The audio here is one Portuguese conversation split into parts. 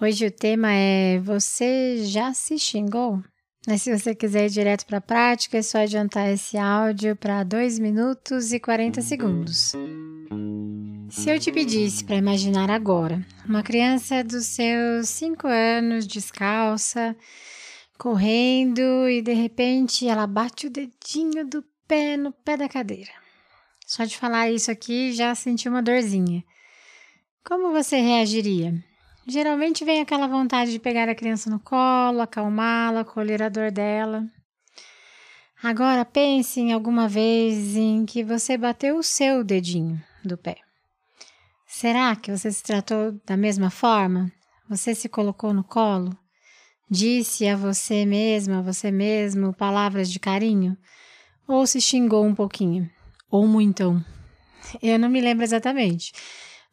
Hoje o tema é Você já se xingou? Mas se você quiser ir direto para a prática, é só adiantar esse áudio para 2 minutos e 40 segundos. Se eu te pedisse para imaginar agora uma criança dos seus 5 anos descalça, correndo e de repente ela bate o dedinho do pé no pé da cadeira. Só de falar isso aqui já senti uma dorzinha. Como você reagiria? Geralmente vem aquela vontade de pegar a criança no colo, acalmá-la, colher a dor dela. Agora pense em alguma vez em que você bateu o seu dedinho do pé. Será que você se tratou da mesma forma? Você se colocou no colo? Disse a você mesma, a você mesmo, palavras de carinho? Ou se xingou um pouquinho? Ou muitão? Eu não me lembro exatamente.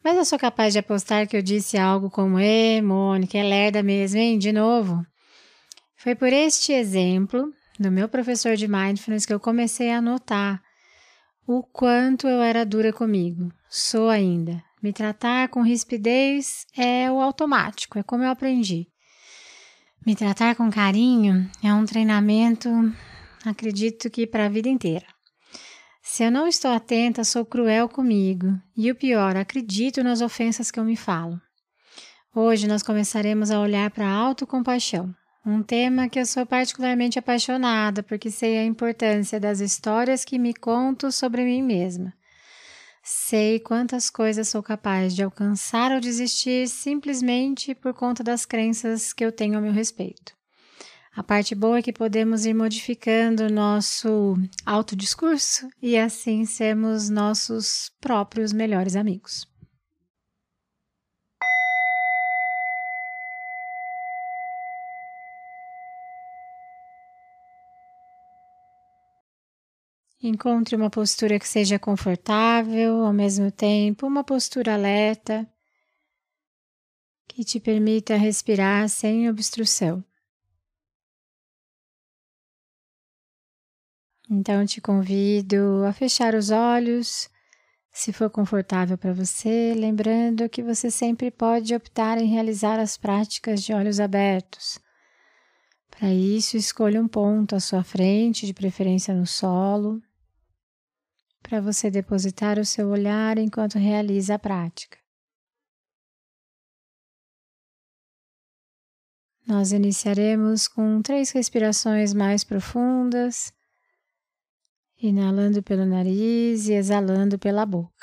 Mas eu sou capaz de apostar que eu disse algo como: Ê, Mônica, é lerda mesmo, hein? De novo. Foi por este exemplo do meu professor de mindfulness que eu comecei a notar o quanto eu era dura comigo. Sou ainda. Me tratar com rispidez é o automático, é como eu aprendi. Me tratar com carinho é um treinamento, acredito que para a vida inteira. Se eu não estou atenta, sou cruel comigo. E o pior, acredito nas ofensas que eu me falo. Hoje nós começaremos a olhar para a autocompaixão, um tema que eu sou particularmente apaixonada porque sei a importância das histórias que me conto sobre mim mesma. Sei quantas coisas sou capaz de alcançar ou desistir simplesmente por conta das crenças que eu tenho ao meu respeito. A parte boa é que podemos ir modificando o nosso autodiscurso e assim sermos nossos próprios melhores amigos. Encontre uma postura que seja confortável, ao mesmo tempo, uma postura alerta que te permita respirar sem obstrução. Então te convido a fechar os olhos, se for confortável para você, lembrando que você sempre pode optar em realizar as práticas de olhos abertos. Para isso, escolha um ponto à sua frente, de preferência no solo, para você depositar o seu olhar enquanto realiza a prática. Nós iniciaremos com três respirações mais profundas inalando pelo nariz e exalando pela boca.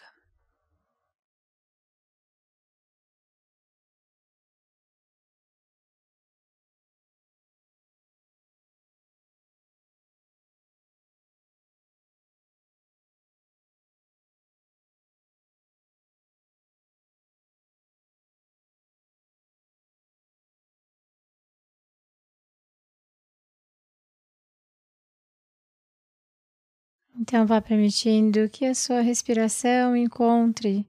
Então, vá permitindo que a sua respiração encontre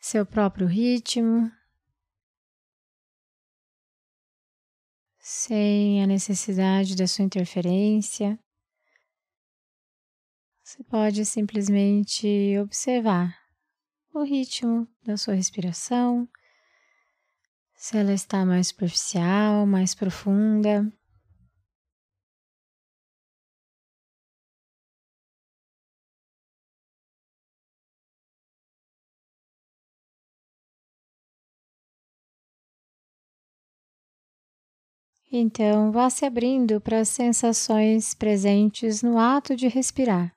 seu próprio ritmo, sem a necessidade da sua interferência. Você pode simplesmente observar o ritmo da sua respiração, se ela está mais superficial, mais profunda. Então, vá se abrindo para as sensações presentes no ato de respirar.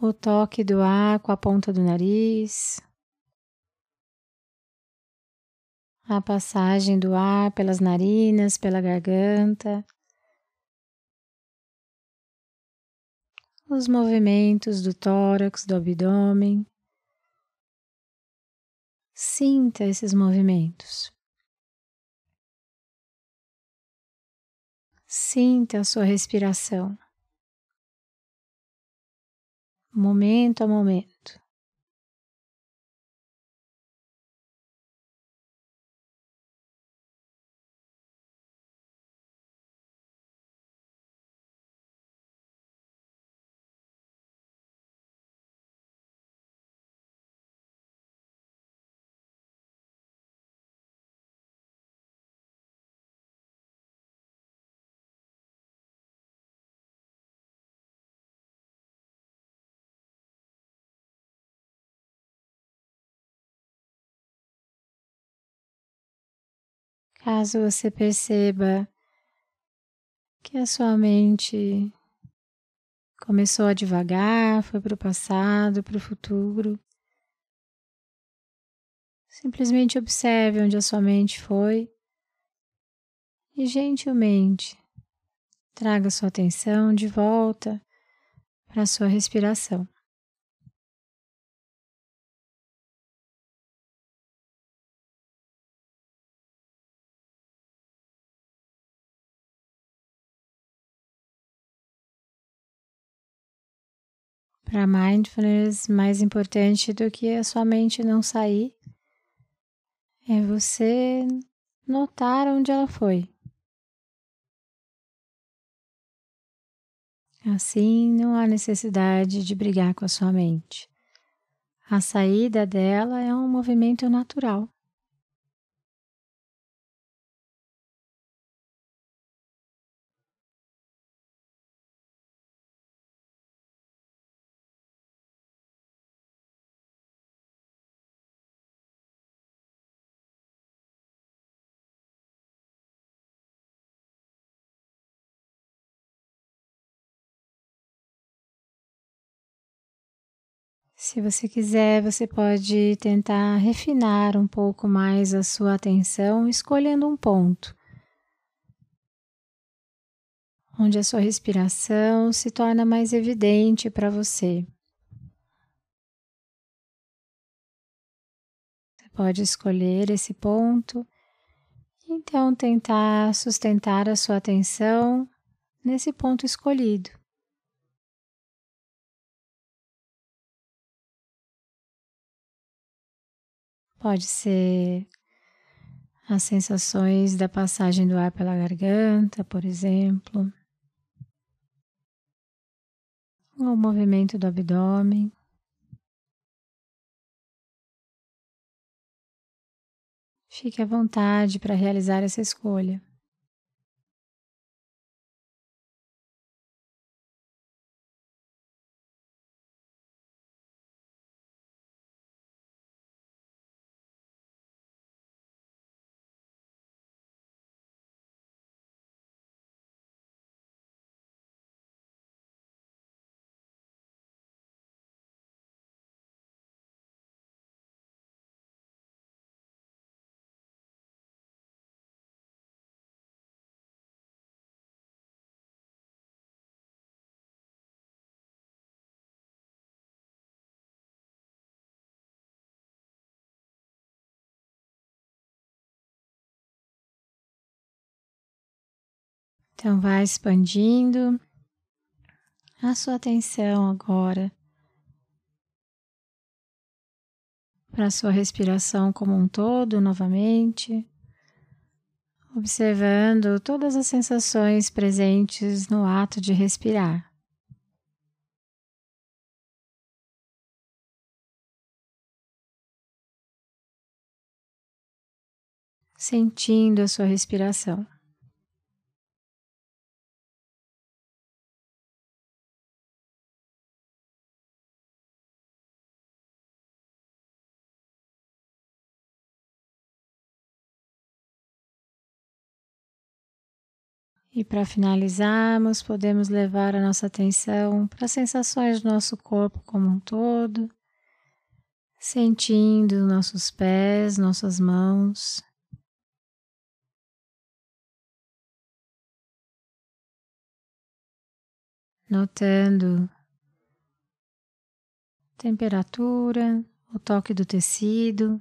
O toque do ar com a ponta do nariz, a passagem do ar pelas narinas, pela garganta, os movimentos do tórax, do abdômen. Sinta esses movimentos. Sinta a sua respiração, momento a momento. Caso você perceba que a sua mente começou a devagar, foi para o passado, para o futuro, simplesmente observe onde a sua mente foi e gentilmente traga sua atenção de volta para a sua respiração. Para mindfulness, mais importante do que a sua mente não sair é você notar onde ela foi. Assim, não há necessidade de brigar com a sua mente. A saída dela é um movimento natural. Se você quiser, você pode tentar refinar um pouco mais a sua atenção, escolhendo um ponto onde a sua respiração se torna mais evidente para você. Você pode escolher esse ponto, então tentar sustentar a sua atenção nesse ponto escolhido. Pode ser as sensações da passagem do ar pela garganta, por exemplo, ou o movimento do abdômen. Fique à vontade para realizar essa escolha. Então, vai expandindo a sua atenção agora para a sua respiração como um todo novamente, observando todas as sensações presentes no ato de respirar. Sentindo a sua respiração. E para finalizarmos, podemos levar a nossa atenção para as sensações do nosso corpo como um todo, sentindo nossos pés, nossas mãos. Notando temperatura, o toque do tecido,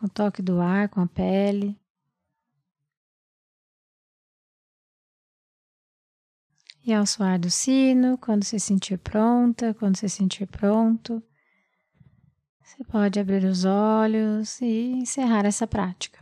o toque do ar com a pele. E ao soar do sino, quando se sentir pronta, quando se sentir pronto, você pode abrir os olhos e encerrar essa prática.